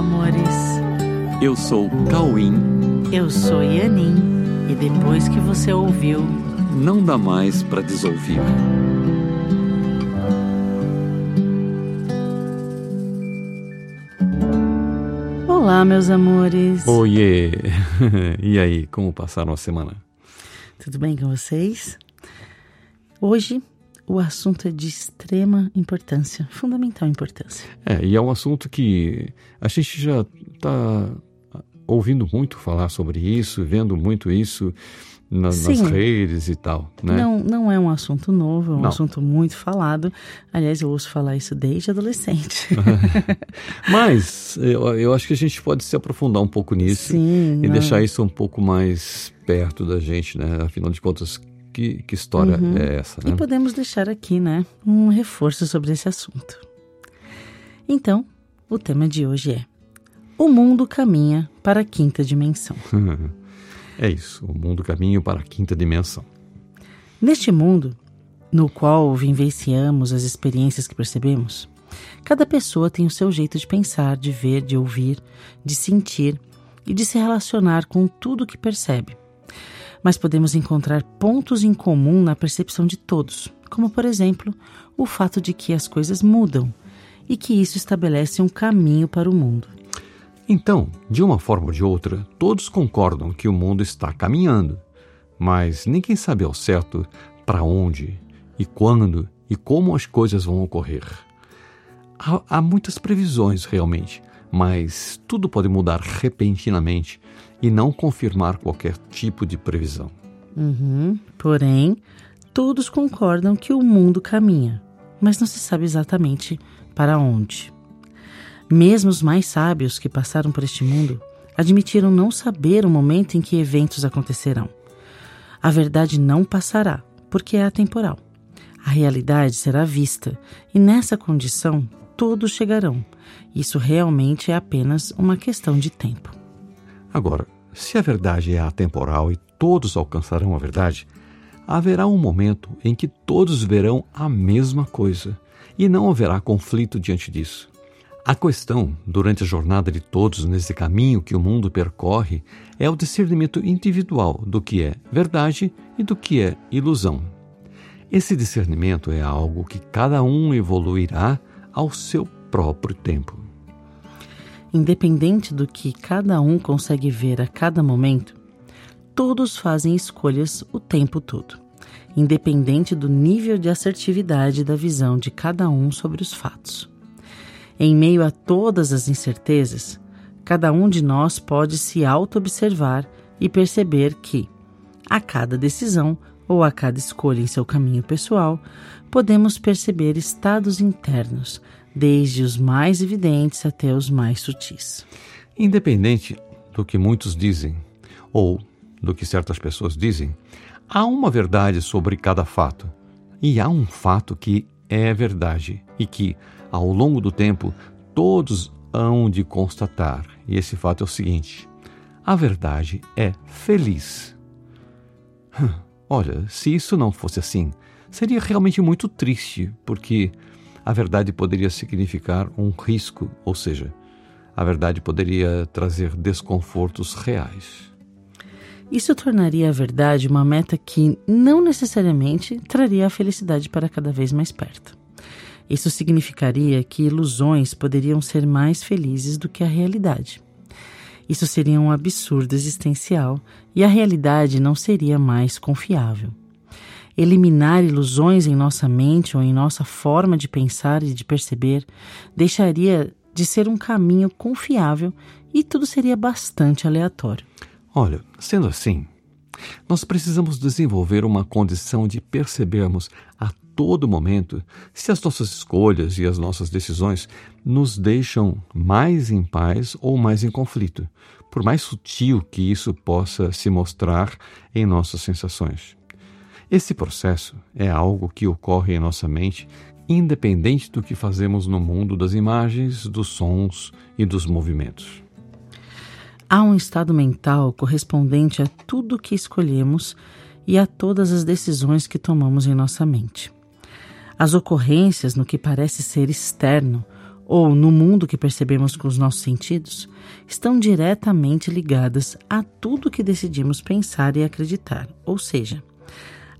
amores. Eu sou Cauim. Eu sou Yanin. E depois que você ouviu, não dá mais para desouvir. Olá, meus amores. Oiê! E aí, como passaram a semana? Tudo bem com vocês? Hoje o assunto é de extrema importância, fundamental importância. É, e é um assunto que a gente já está ouvindo muito falar sobre isso, vendo muito isso na, nas redes e tal, né? Não, não é um assunto novo, é um não. assunto muito falado. Aliás, eu ouço falar isso desde adolescente. Mas eu, eu, acho que a gente pode se aprofundar um pouco nisso Sim, e não. deixar isso um pouco mais perto da gente, né? Afinal de contas, que, que história uhum. é essa, né? E podemos deixar aqui, né, um reforço sobre esse assunto. Então, o tema de hoje é O mundo caminha para a quinta dimensão. É isso, o mundo caminha para a quinta dimensão. Neste mundo, no qual vivenciamos as experiências que percebemos, cada pessoa tem o seu jeito de pensar, de ver, de ouvir, de sentir e de se relacionar com tudo que percebe. Mas podemos encontrar pontos em comum na percepção de todos, como por exemplo, o fato de que as coisas mudam e que isso estabelece um caminho para o mundo. Então, de uma forma ou de outra, todos concordam que o mundo está caminhando, mas ninguém sabe ao certo para onde e quando e como as coisas vão ocorrer. Há, há, muitas previsões realmente, mas tudo pode mudar repentinamente e não confirmar qualquer tipo de previsão. Uhum. Porém, todos concordam que o mundo caminha, mas não se sabe exatamente para onde. Mesmo os mais sábios que passaram por este mundo admitiram não saber o momento em que eventos acontecerão. A verdade não passará, porque é atemporal. A realidade será vista, e nessa condição todos chegarão. Isso realmente é apenas uma questão de tempo. Agora, se a verdade é atemporal e todos alcançarão a verdade, haverá um momento em que todos verão a mesma coisa e não haverá conflito diante disso. A questão, durante a jornada de todos nesse caminho que o mundo percorre, é o discernimento individual do que é verdade e do que é ilusão. Esse discernimento é algo que cada um evoluirá ao seu próprio tempo. Independente do que cada um consegue ver a cada momento, todos fazem escolhas o tempo todo, independente do nível de assertividade da visão de cada um sobre os fatos. Em meio a todas as incertezas, cada um de nós pode se auto-observar e perceber que, a cada decisão ou a cada escolha em seu caminho pessoal, podemos perceber estados internos, desde os mais evidentes até os mais sutis. Independente do que muitos dizem ou do que certas pessoas dizem, há uma verdade sobre cada fato. E há um fato que é verdade e que, ao longo do tempo, todos hão de constatar, e esse fato é o seguinte: a verdade é feliz. Olha, se isso não fosse assim, seria realmente muito triste, porque a verdade poderia significar um risco, ou seja, a verdade poderia trazer desconfortos reais. Isso tornaria a verdade uma meta que não necessariamente traria a felicidade para cada vez mais perto. Isso significaria que ilusões poderiam ser mais felizes do que a realidade. Isso seria um absurdo existencial e a realidade não seria mais confiável. Eliminar ilusões em nossa mente ou em nossa forma de pensar e de perceber deixaria de ser um caminho confiável e tudo seria bastante aleatório. Olha, sendo assim, nós precisamos desenvolver uma condição de percebermos a todo momento se as nossas escolhas e as nossas decisões nos deixam mais em paz ou mais em conflito, por mais sutil que isso possa se mostrar em nossas sensações. Esse processo é algo que ocorre em nossa mente, independente do que fazemos no mundo das imagens, dos sons e dos movimentos. Há um estado mental correspondente a tudo que escolhemos e a todas as decisões que tomamos em nossa mente. As ocorrências no que parece ser externo ou no mundo que percebemos com os nossos sentidos, estão diretamente ligadas a tudo que decidimos pensar e acreditar, ou seja,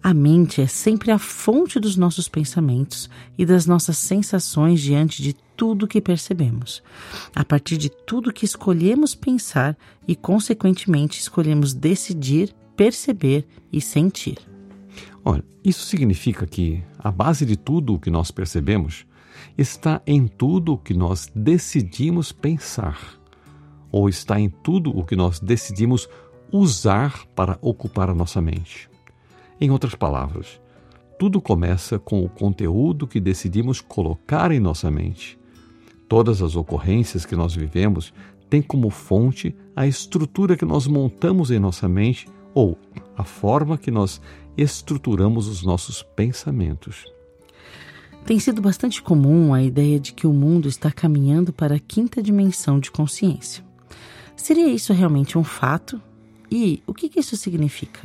a mente é sempre a fonte dos nossos pensamentos e das nossas sensações diante de tudo que percebemos, a partir de tudo que escolhemos pensar e, consequentemente, escolhemos decidir, perceber e sentir. Olha, isso significa que a base de tudo o que nós percebemos está em tudo o que nós decidimos pensar, ou está em tudo o que nós decidimos usar para ocupar a nossa mente. Em outras palavras, tudo começa com o conteúdo que decidimos colocar em nossa mente. Todas as ocorrências que nós vivemos têm como fonte a estrutura que nós montamos em nossa mente ou a forma que nós estruturamos os nossos pensamentos. Tem sido bastante comum a ideia de que o mundo está caminhando para a quinta dimensão de consciência. Seria isso realmente um fato? E o que isso significa?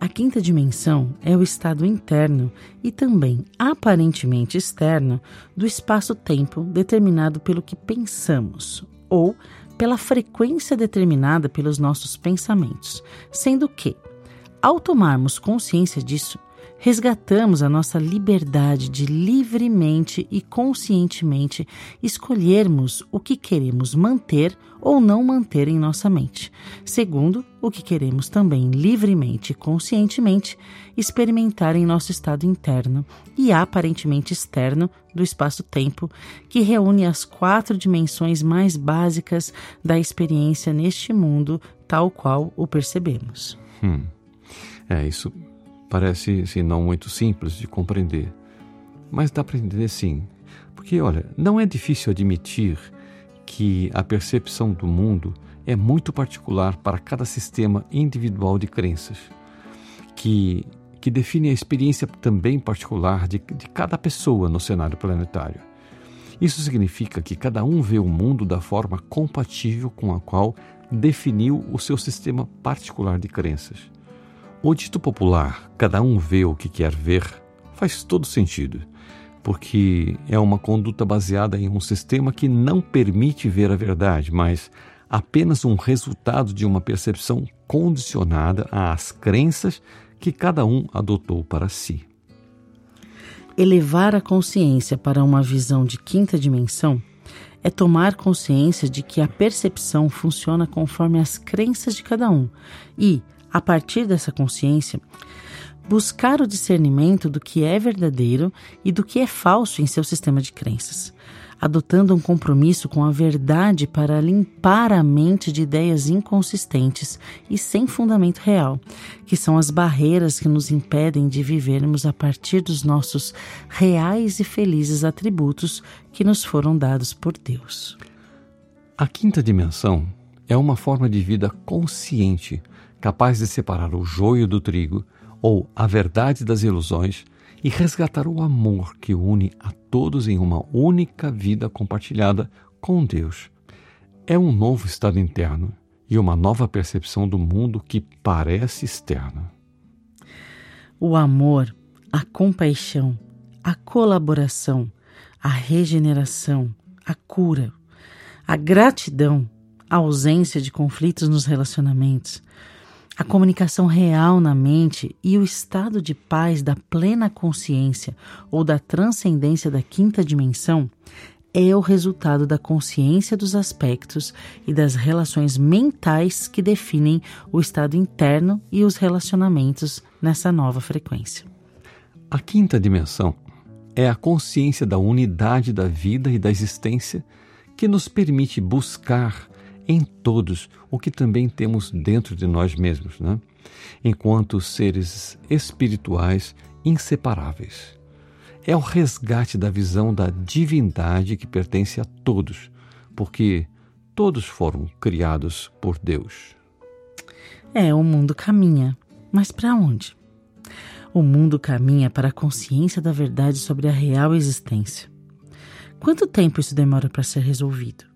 A quinta dimensão é o estado interno e também aparentemente externo do espaço-tempo determinado pelo que pensamos ou pela frequência determinada pelos nossos pensamentos, sendo que, ao tomarmos consciência disso, resgatamos a nossa liberdade de livremente e conscientemente escolhermos o que queremos manter ou não manter em nossa mente. Segundo, o que queremos também livremente e conscientemente experimentar em nosso estado interno e aparentemente externo do espaço-tempo, que reúne as quatro dimensões mais básicas da experiência neste mundo, tal qual o percebemos. Hum. É, isso Parece, sim, não muito simples de compreender, mas dá para entender sim. Porque, olha, não é difícil admitir que a percepção do mundo é muito particular para cada sistema individual de crenças, que, que define a experiência também particular de, de cada pessoa no cenário planetário. Isso significa que cada um vê o mundo da forma compatível com a qual definiu o seu sistema particular de crenças. O dito popular, cada um vê o que quer ver, faz todo sentido, porque é uma conduta baseada em um sistema que não permite ver a verdade, mas apenas um resultado de uma percepção condicionada às crenças que cada um adotou para si. Elevar a consciência para uma visão de quinta dimensão é tomar consciência de que a percepção funciona conforme as crenças de cada um e, a partir dessa consciência, buscar o discernimento do que é verdadeiro e do que é falso em seu sistema de crenças, adotando um compromisso com a verdade para limpar a mente de ideias inconsistentes e sem fundamento real, que são as barreiras que nos impedem de vivermos a partir dos nossos reais e felizes atributos que nos foram dados por Deus. A quinta dimensão é uma forma de vida consciente capaz de separar o joio do trigo ou a verdade das ilusões e resgatar o amor que une a todos em uma única vida compartilhada com Deus. É um novo estado interno e uma nova percepção do mundo que parece externo. O amor, a compaixão, a colaboração, a regeneração, a cura, a gratidão, a ausência de conflitos nos relacionamentos, a comunicação real na mente e o estado de paz da plena consciência ou da transcendência da quinta dimensão é o resultado da consciência dos aspectos e das relações mentais que definem o estado interno e os relacionamentos nessa nova frequência. A quinta dimensão é a consciência da unidade da vida e da existência que nos permite buscar em todos o que também temos dentro de nós mesmos, né? enquanto seres espirituais inseparáveis. É o resgate da visão da divindade que pertence a todos, porque todos foram criados por Deus. É, o mundo caminha, mas para onde? O mundo caminha para a consciência da verdade sobre a real existência. Quanto tempo isso demora para ser resolvido?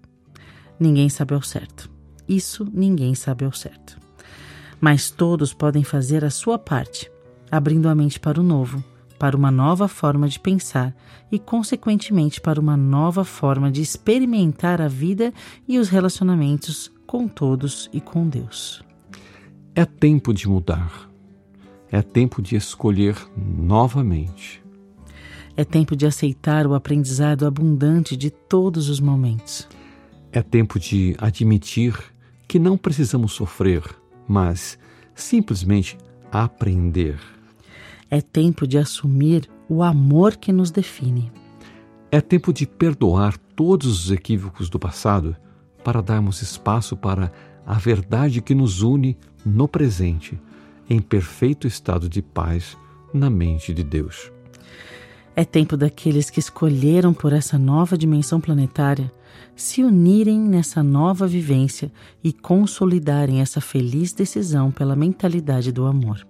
Ninguém sabe ao certo. Isso ninguém sabe ao certo. Mas todos podem fazer a sua parte, abrindo a mente para o novo, para uma nova forma de pensar e, consequentemente, para uma nova forma de experimentar a vida e os relacionamentos com todos e com Deus. É tempo de mudar. É tempo de escolher novamente. É tempo de aceitar o aprendizado abundante de todos os momentos. É tempo de admitir que não precisamos sofrer, mas simplesmente aprender. É tempo de assumir o amor que nos define. É tempo de perdoar todos os equívocos do passado para darmos espaço para a verdade que nos une no presente, em perfeito estado de paz na mente de Deus. É tempo daqueles que escolheram por essa nova dimensão planetária se unirem nessa nova vivência e consolidarem essa feliz decisão pela mentalidade do amor.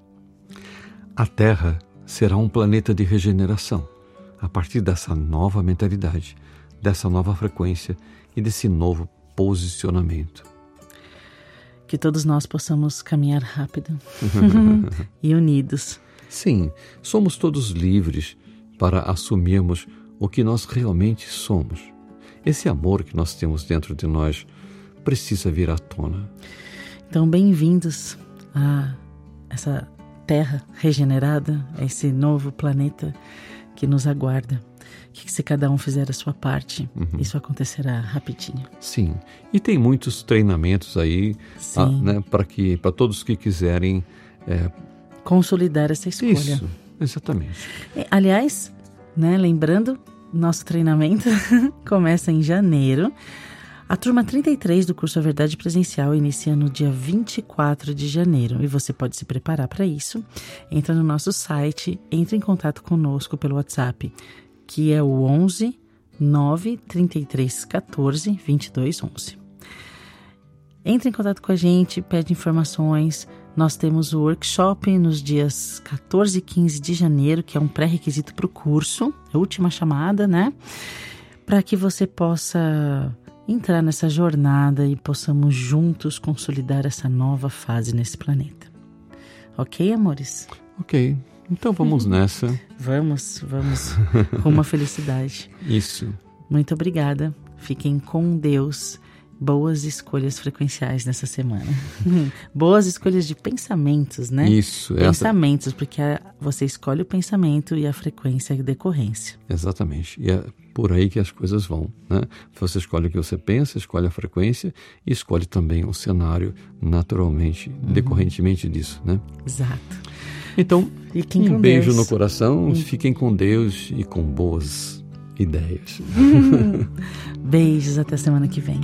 A Terra será um planeta de regeneração a partir dessa nova mentalidade, dessa nova frequência e desse novo posicionamento. Que todos nós possamos caminhar rápido e unidos. Sim, somos todos livres para assumirmos o que nós realmente somos. Esse amor que nós temos dentro de nós precisa vir à tona. Então, bem-vindos a essa terra regenerada, a esse novo planeta que nos aguarda. Que se cada um fizer a sua parte, uhum. isso acontecerá rapidinho. Sim, e tem muitos treinamentos aí, ah, né, para que para todos que quiserem é... consolidar essa escolha. Isso, exatamente. É, aliás, né, lembrando, nosso treinamento começa em janeiro. A turma 33 do curso A Verdade Presencial inicia no dia 24 de janeiro e você pode se preparar para isso. Entra no nosso site, entre em contato conosco pelo WhatsApp, que é o 11 9 33 14 22 11. Entre em contato com a gente, pede informações. Nós temos o workshop nos dias 14 e 15 de janeiro, que é um pré-requisito para o curso, a última chamada, né? Para que você possa entrar nessa jornada e possamos juntos consolidar essa nova fase nesse planeta. Ok, amores? Ok. Então vamos nessa. vamos, vamos rumo à felicidade. Isso. Muito obrigada. Fiquem com Deus boas escolhas frequenciais nessa semana. boas escolhas de pensamentos, né? Isso. Pensamentos, essa... porque você escolhe o pensamento e a frequência e decorrência. Exatamente. E é por aí que as coisas vão, né? Você escolhe o que você pensa, escolhe a frequência e escolhe também o cenário naturalmente, uhum. decorrentemente disso, né? Exato. Então, um beijo Deus. no coração, uhum. fiquem com Deus e com boas ideias. Beijos, até semana que vem.